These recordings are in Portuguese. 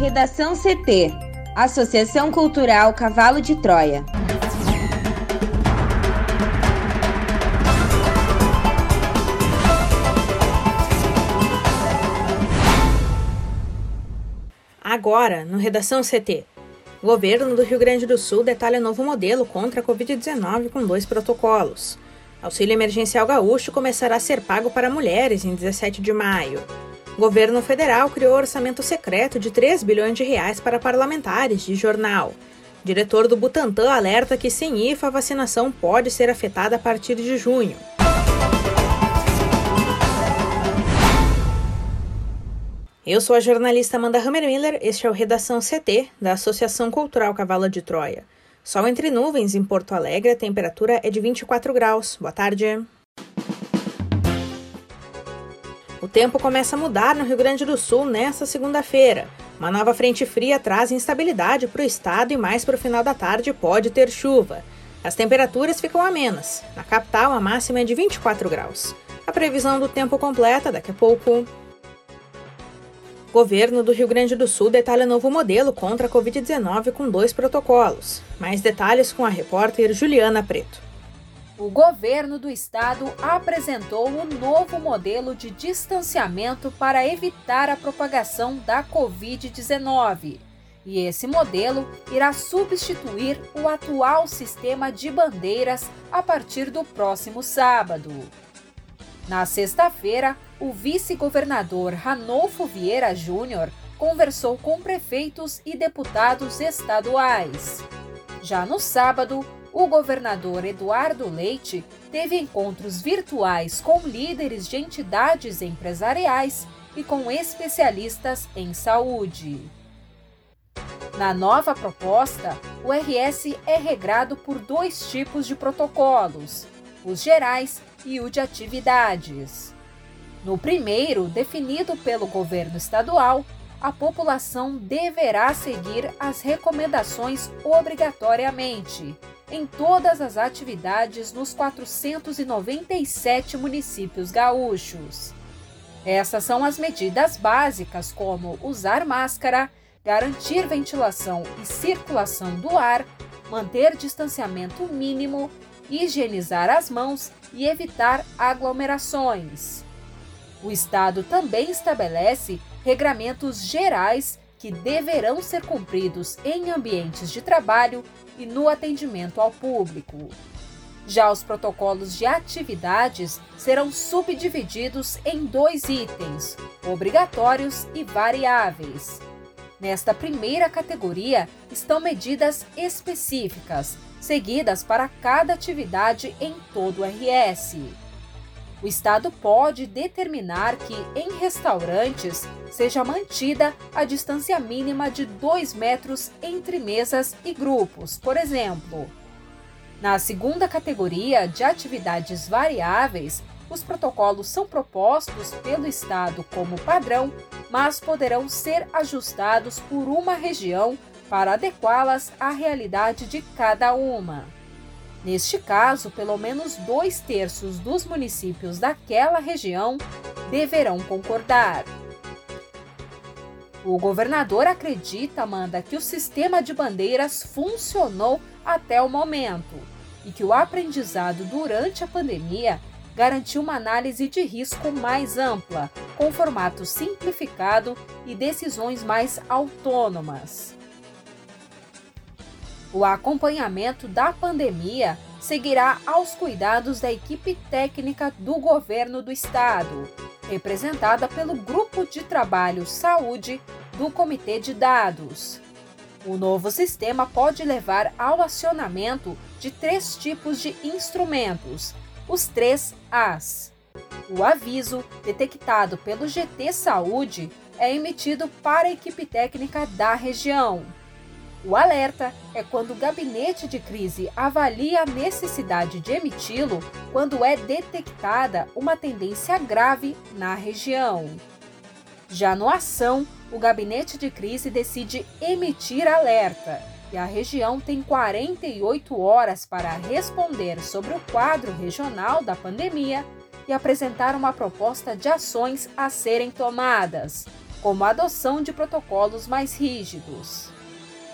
Redação CT Associação Cultural Cavalo de Troia. Agora, no Redação CT. O governo do Rio Grande do Sul detalha novo modelo contra a Covid-19 com dois protocolos. Auxílio emergencial gaúcho começará a ser pago para mulheres em 17 de maio. O governo federal criou orçamento secreto de 3 bilhões de reais para parlamentares de jornal. O diretor do Butantan alerta que sem IFA a vacinação pode ser afetada a partir de junho. Eu sou a jornalista Amanda Hammermiller, este é o Redação CT, da Associação Cultural Cavalo de Troia. Sol entre nuvens em Porto Alegre, a temperatura é de 24 graus. Boa tarde. O tempo começa a mudar no Rio Grande do Sul nesta segunda-feira. Uma nova frente fria traz instabilidade para o estado e mais para o final da tarde pode ter chuva. As temperaturas ficam amenas. Na capital, a máxima é de 24 graus. A previsão do tempo completa daqui a pouco. Governo do Rio Grande do Sul detalha novo modelo contra a Covid-19 com dois protocolos. Mais detalhes com a repórter Juliana Preto. O governo do estado apresentou um novo modelo de distanciamento para evitar a propagação da Covid-19. E esse modelo irá substituir o atual sistema de bandeiras a partir do próximo sábado. Na sexta-feira, o vice-governador Ranolfo Vieira Júnior conversou com prefeitos e deputados estaduais. Já no sábado, o governador Eduardo Leite teve encontros virtuais com líderes de entidades empresariais e com especialistas em saúde. Na nova proposta, o RS é regrado por dois tipos de protocolos: os gerais e o de atividades. No primeiro, definido pelo governo estadual, a população deverá seguir as recomendações obrigatoriamente em todas as atividades nos 497 municípios gaúchos. Essas são as medidas básicas, como usar máscara, garantir ventilação e circulação do ar, manter distanciamento mínimo, higienizar as mãos e evitar aglomerações. O Estado também estabelece regramentos gerais que deverão ser cumpridos em ambientes de trabalho e no atendimento ao público. Já os protocolos de atividades serão subdivididos em dois itens, obrigatórios e variáveis. Nesta primeira categoria estão medidas específicas, seguidas para cada atividade em todo o RS. O Estado pode determinar que, em restaurantes, seja mantida a distância mínima de 2 metros entre mesas e grupos, por exemplo. Na segunda categoria de atividades variáveis, os protocolos são propostos pelo Estado como padrão, mas poderão ser ajustados por uma região para adequá-las à realidade de cada uma. Neste caso, pelo menos dois terços dos municípios daquela região deverão concordar. O governador acredita, Amanda, que o sistema de bandeiras funcionou até o momento e que o aprendizado durante a pandemia garantiu uma análise de risco mais ampla, com formato simplificado e decisões mais autônomas. O acompanhamento da pandemia seguirá aos cuidados da equipe técnica do governo do estado, representada pelo Grupo de Trabalho Saúde do Comitê de Dados. O novo sistema pode levar ao acionamento de três tipos de instrumentos, os três As. O aviso, detectado pelo GT Saúde, é emitido para a equipe técnica da região. O alerta é quando o gabinete de crise avalia a necessidade de emiti-lo quando é detectada uma tendência grave na região. Já no ação, o gabinete de crise decide emitir alerta e a região tem 48 horas para responder sobre o quadro regional da pandemia e apresentar uma proposta de ações a serem tomadas. como a adoção de protocolos mais rígidos.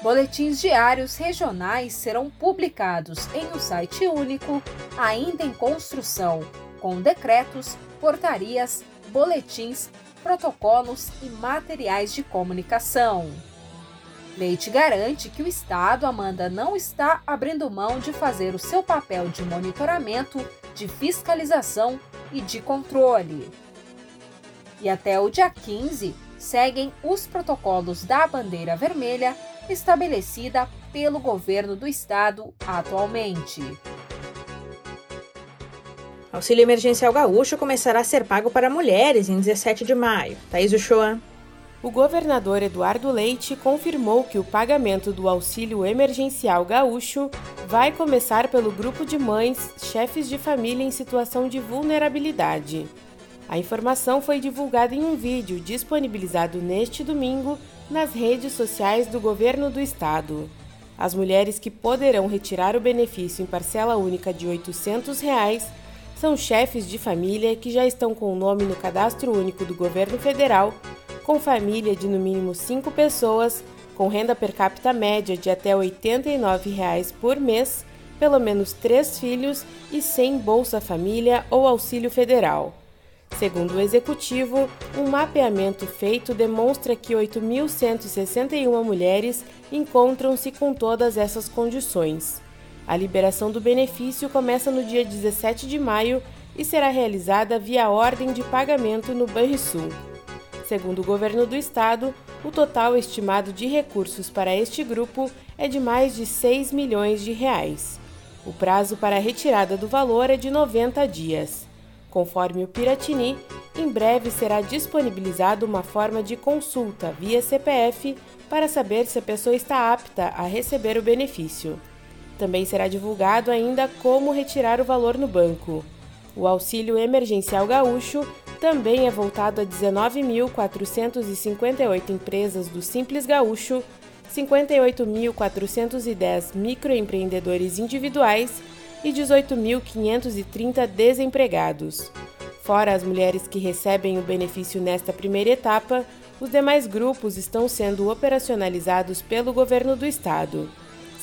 Boletins diários regionais serão publicados em um site único, ainda em construção, com decretos, portarias, boletins, protocolos e materiais de comunicação. Leite garante que o Estado, Amanda, não está abrindo mão de fazer o seu papel de monitoramento, de fiscalização e de controle. E até o dia 15, seguem os protocolos da bandeira vermelha estabelecida pelo governo do estado atualmente. Auxílio Emergencial Gaúcho começará a ser pago para mulheres em 17 de maio. Thaís Uchoa. O governador Eduardo Leite confirmou que o pagamento do auxílio emergencial gaúcho vai começar pelo grupo de mães, chefes de família em situação de vulnerabilidade. A informação foi divulgada em um vídeo disponibilizado neste domingo nas redes sociais do governo do estado. As mulheres que poderão retirar o benefício em parcela única de 800 reais são chefes de família que já estão com o nome no cadastro único do governo federal, com família de no mínimo cinco pessoas, com renda per capita média de até 89 reais por mês, pelo menos três filhos e sem Bolsa Família ou auxílio federal. Segundo o executivo, um mapeamento feito demonstra que 8.161 mulheres encontram-se com todas essas condições. A liberação do benefício começa no dia 17 de maio e será realizada via ordem de pagamento no Banrisul. Segundo o governo do estado, o total estimado de recursos para este grupo é de mais de 6 milhões de reais. O prazo para a retirada do valor é de 90 dias. Conforme o Piratini, em breve será disponibilizada uma forma de consulta via CPF para saber se a pessoa está apta a receber o benefício. Também será divulgado ainda como retirar o valor no banco. O auxílio emergencial gaúcho também é voltado a 19.458 empresas do Simples Gaúcho, 58.410 microempreendedores individuais e 18.530 desempregados. Fora as mulheres que recebem o benefício nesta primeira etapa, os demais grupos estão sendo operacionalizados pelo governo do estado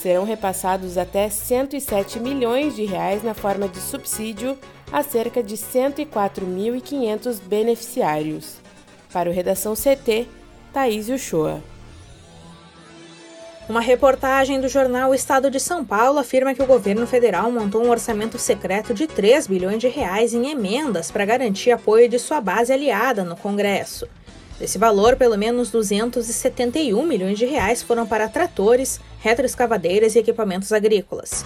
serão repassados até 107 milhões de reais na forma de subsídio a cerca de 104.500 beneficiários. Para o Redação CT, Thaís Uchoa. Uma reportagem do jornal Estado de São Paulo afirma que o governo federal montou um orçamento secreto de 3 bilhões de reais em emendas para garantir apoio de sua base aliada no Congresso. Desse valor, pelo menos 271 milhões de reais foram para tratores, retroescavadeiras e equipamentos agrícolas.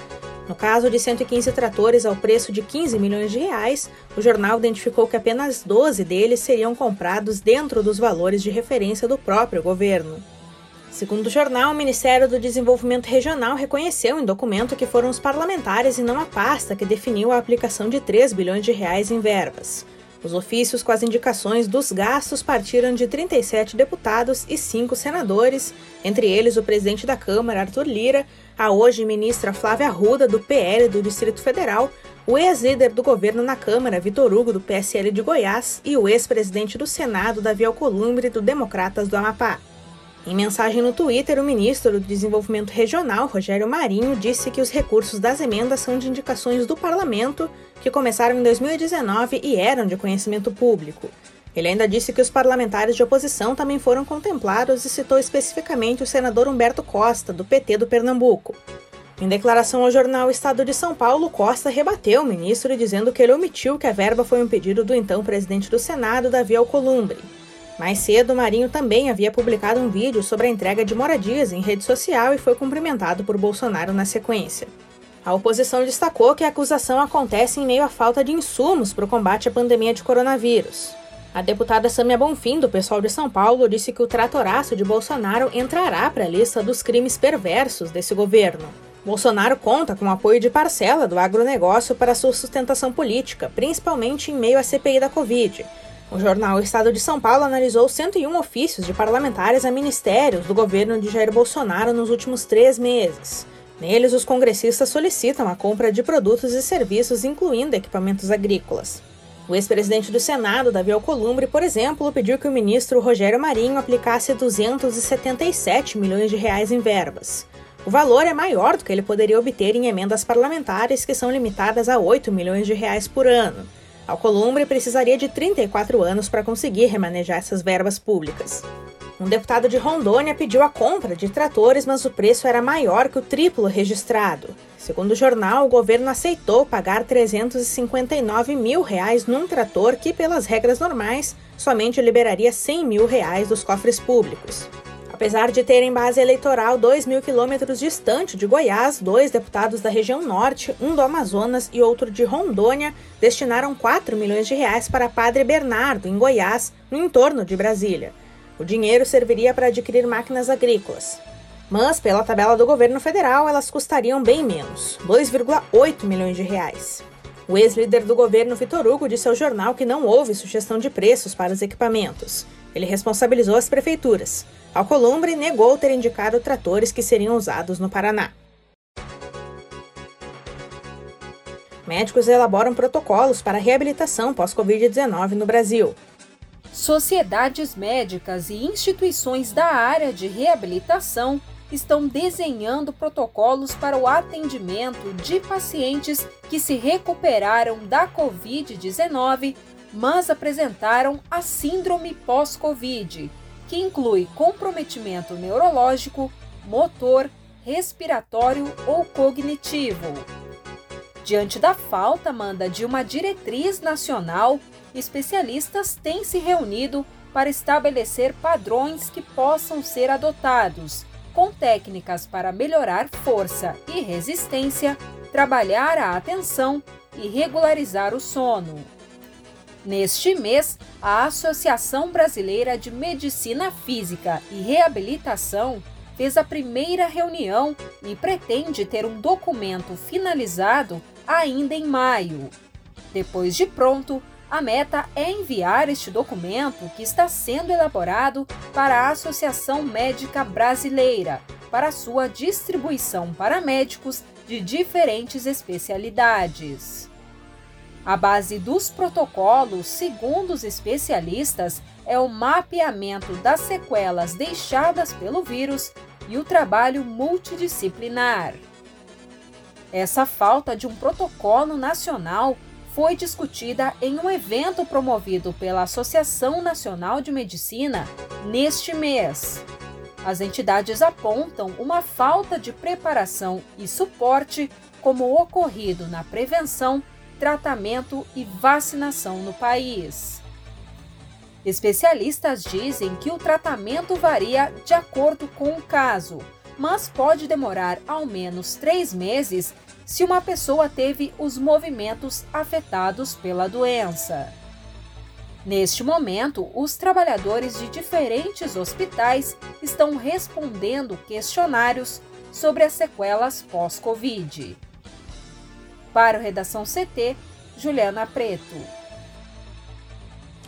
No caso de 115 tratores ao preço de 15 milhões de reais, o jornal identificou que apenas 12 deles seriam comprados dentro dos valores de referência do próprio governo. Segundo o jornal, o Ministério do Desenvolvimento Regional reconheceu em documento que foram os parlamentares e não a pasta que definiu a aplicação de 3 bilhões de reais em verbas. Os ofícios com as indicações dos gastos partiram de 37 deputados e 5 senadores, entre eles o presidente da Câmara, Arthur Lira, a hoje ministra Flávia Arruda, do PL do Distrito Federal, o ex-líder do governo na Câmara, Vitor Hugo, do PSL de Goiás, e o ex-presidente do Senado, Davi Alcolumbre, do Democratas do Amapá. Em mensagem no Twitter, o ministro do Desenvolvimento Regional, Rogério Marinho, disse que os recursos das emendas são de indicações do parlamento que começaram em 2019 e eram de conhecimento público. Ele ainda disse que os parlamentares de oposição também foram contemplados e citou especificamente o senador Humberto Costa, do PT do Pernambuco. Em declaração ao jornal Estado de São Paulo, Costa rebateu o ministro dizendo que ele omitiu que a verba foi um pedido do então presidente do Senado, Davi Alcolumbre. Mais cedo, Marinho também havia publicado um vídeo sobre a entrega de moradias em rede social e foi cumprimentado por Bolsonaro na sequência. A oposição destacou que a acusação acontece em meio à falta de insumos para o combate à pandemia de coronavírus. A deputada Samia Bonfim, do pessoal de São Paulo, disse que o tratoraço de Bolsonaro entrará para a lista dos crimes perversos desse governo. Bolsonaro conta com o apoio de parcela do agronegócio para sua sustentação política, principalmente em meio à CPI da Covid, o jornal Estado de São Paulo analisou 101 ofícios de parlamentares a ministérios do governo de Jair Bolsonaro nos últimos três meses. Neles, os congressistas solicitam a compra de produtos e serviços, incluindo equipamentos agrícolas. O ex-presidente do Senado, Davi Alcolumbre, por exemplo, pediu que o ministro Rogério Marinho aplicasse 277 milhões de reais em verbas. O valor é maior do que ele poderia obter em emendas parlamentares, que são limitadas a 8 milhões de reais por ano. Alcolumbre precisaria de 34 anos para conseguir remanejar essas verbas públicas. Um deputado de Rondônia pediu a compra de tratores, mas o preço era maior que o triplo registrado. Segundo o jornal, o governo aceitou pagar 359 mil reais num trator que, pelas regras normais, somente liberaria 100 mil reais dos cofres públicos. Apesar de terem base eleitoral 2 mil quilômetros distante de Goiás, dois deputados da região norte, um do Amazonas e outro de Rondônia, destinaram 4 milhões de reais para Padre Bernardo, em Goiás, no entorno de Brasília. O dinheiro serviria para adquirir máquinas agrícolas. Mas, pela tabela do governo federal, elas custariam bem menos, 2,8 milhões de reais. O ex-líder do governo, Vitor Hugo, disse ao jornal que não houve sugestão de preços para os equipamentos. Ele responsabilizou as prefeituras. Alcolumbre negou ter indicado tratores que seriam usados no Paraná. Médicos elaboram protocolos para reabilitação pós-Covid-19 no Brasil. Sociedades médicas e instituições da área de reabilitação estão desenhando protocolos para o atendimento de pacientes que se recuperaram da Covid-19, mas apresentaram a síndrome pós-Covid, que inclui comprometimento neurológico, motor, respiratório ou cognitivo. Diante da falta, de uma diretriz nacional, especialistas têm se reunido para estabelecer padrões que possam ser adotados com técnicas para melhorar força e resistência, trabalhar a atenção e regularizar o sono. Neste mês, a Associação Brasileira de Medicina Física e Reabilitação fez a primeira reunião e pretende ter um documento finalizado ainda em maio. Depois de pronto, a meta é enviar este documento, que está sendo elaborado para a Associação Médica Brasileira, para sua distribuição para médicos de diferentes especialidades. A base dos protocolos, segundo os especialistas, é o mapeamento das sequelas deixadas pelo vírus e o trabalho multidisciplinar. Essa falta de um protocolo nacional foi discutida em um evento promovido pela Associação Nacional de Medicina neste mês. As entidades apontam uma falta de preparação e suporte, como ocorrido na prevenção, tratamento e vacinação no país. Especialistas dizem que o tratamento varia de acordo com o caso, mas pode demorar ao menos três meses se uma pessoa teve os movimentos afetados pela doença. Neste momento, os trabalhadores de diferentes hospitais estão respondendo questionários sobre as sequelas pós-Covid. Para o Redação CT, Juliana Preto.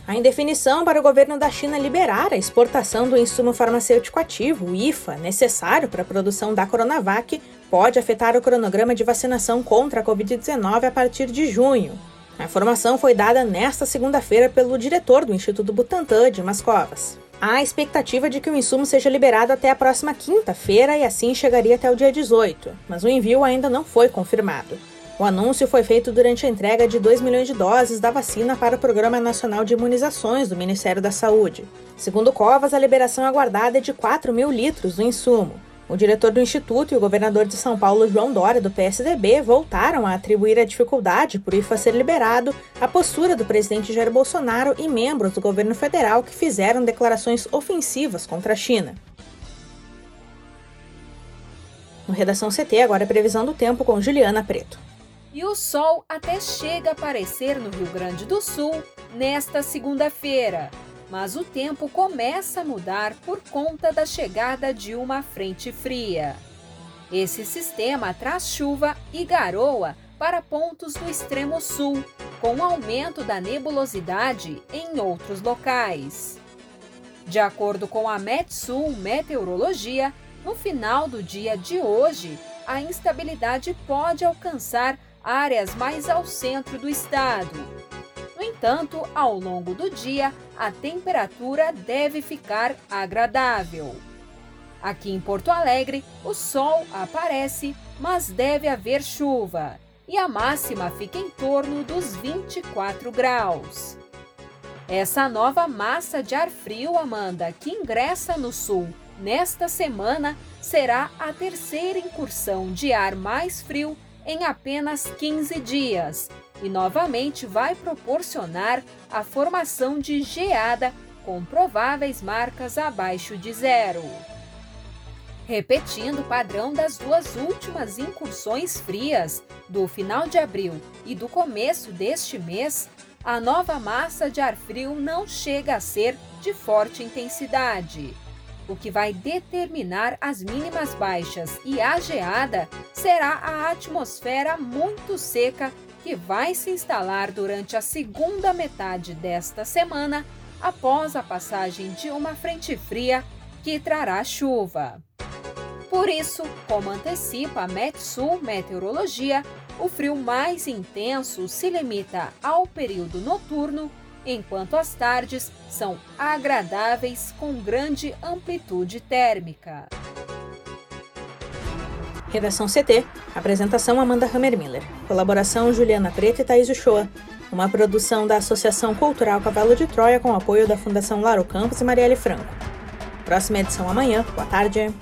A indefinição para o governo da China liberar a exportação do insumo farmacêutico ativo, o IFA, necessário para a produção da Coronavac, pode afetar o cronograma de vacinação contra a Covid-19 a partir de junho. A informação foi dada nesta segunda-feira pelo diretor do Instituto Butantan, Dimas Covas. Há expectativa de que o insumo seja liberado até a próxima quinta-feira e assim chegaria até o dia 18, mas o envio ainda não foi confirmado. O anúncio foi feito durante a entrega de 2 milhões de doses da vacina para o Programa Nacional de Imunizações do Ministério da Saúde. Segundo Covas, a liberação aguardada é de 4 mil litros do insumo. O diretor do Instituto e o governador de São Paulo, João Dória, do PSDB, voltaram a atribuir a dificuldade por IFA ser liberado à postura do presidente Jair Bolsonaro e membros do governo federal que fizeram declarações ofensivas contra a China. No Redação CT, agora é previsão do tempo com Juliana Preto. E o sol até chega a aparecer no Rio Grande do Sul nesta segunda-feira, mas o tempo começa a mudar por conta da chegada de uma frente fria. Esse sistema traz chuva e garoa para pontos do extremo sul, com aumento da nebulosidade em outros locais. De acordo com a Metsul Meteorologia, no final do dia de hoje, a instabilidade pode alcançar áreas mais ao centro do estado. Entanto, ao longo do dia, a temperatura deve ficar agradável. Aqui em Porto Alegre, o sol aparece, mas deve haver chuva, e a máxima fica em torno dos 24 graus. Essa nova massa de ar frio, Amanda, que ingressa no sul nesta semana, será a terceira incursão de ar mais frio em apenas 15 dias e novamente vai proporcionar a formação de geada com prováveis marcas abaixo de zero. Repetindo o padrão das duas últimas incursões frias, do final de abril e do começo deste mês, a nova massa de ar frio não chega a ser de forte intensidade. O que vai determinar as mínimas baixas e a geada será a atmosfera muito seca que vai se instalar durante a segunda metade desta semana, após a passagem de uma frente fria que trará chuva. Por isso, como antecipa a Metsul Meteorologia, o frio mais intenso se limita ao período noturno, enquanto as tardes são agradáveis com grande amplitude térmica. Redação CT. Apresentação Amanda Hammermiller. Colaboração Juliana Preta e Thaís Uchoa. Uma produção da Associação Cultural Cavalo de Troia com apoio da Fundação Laro Campos e Marielle Franco. Próxima edição amanhã. Boa tarde.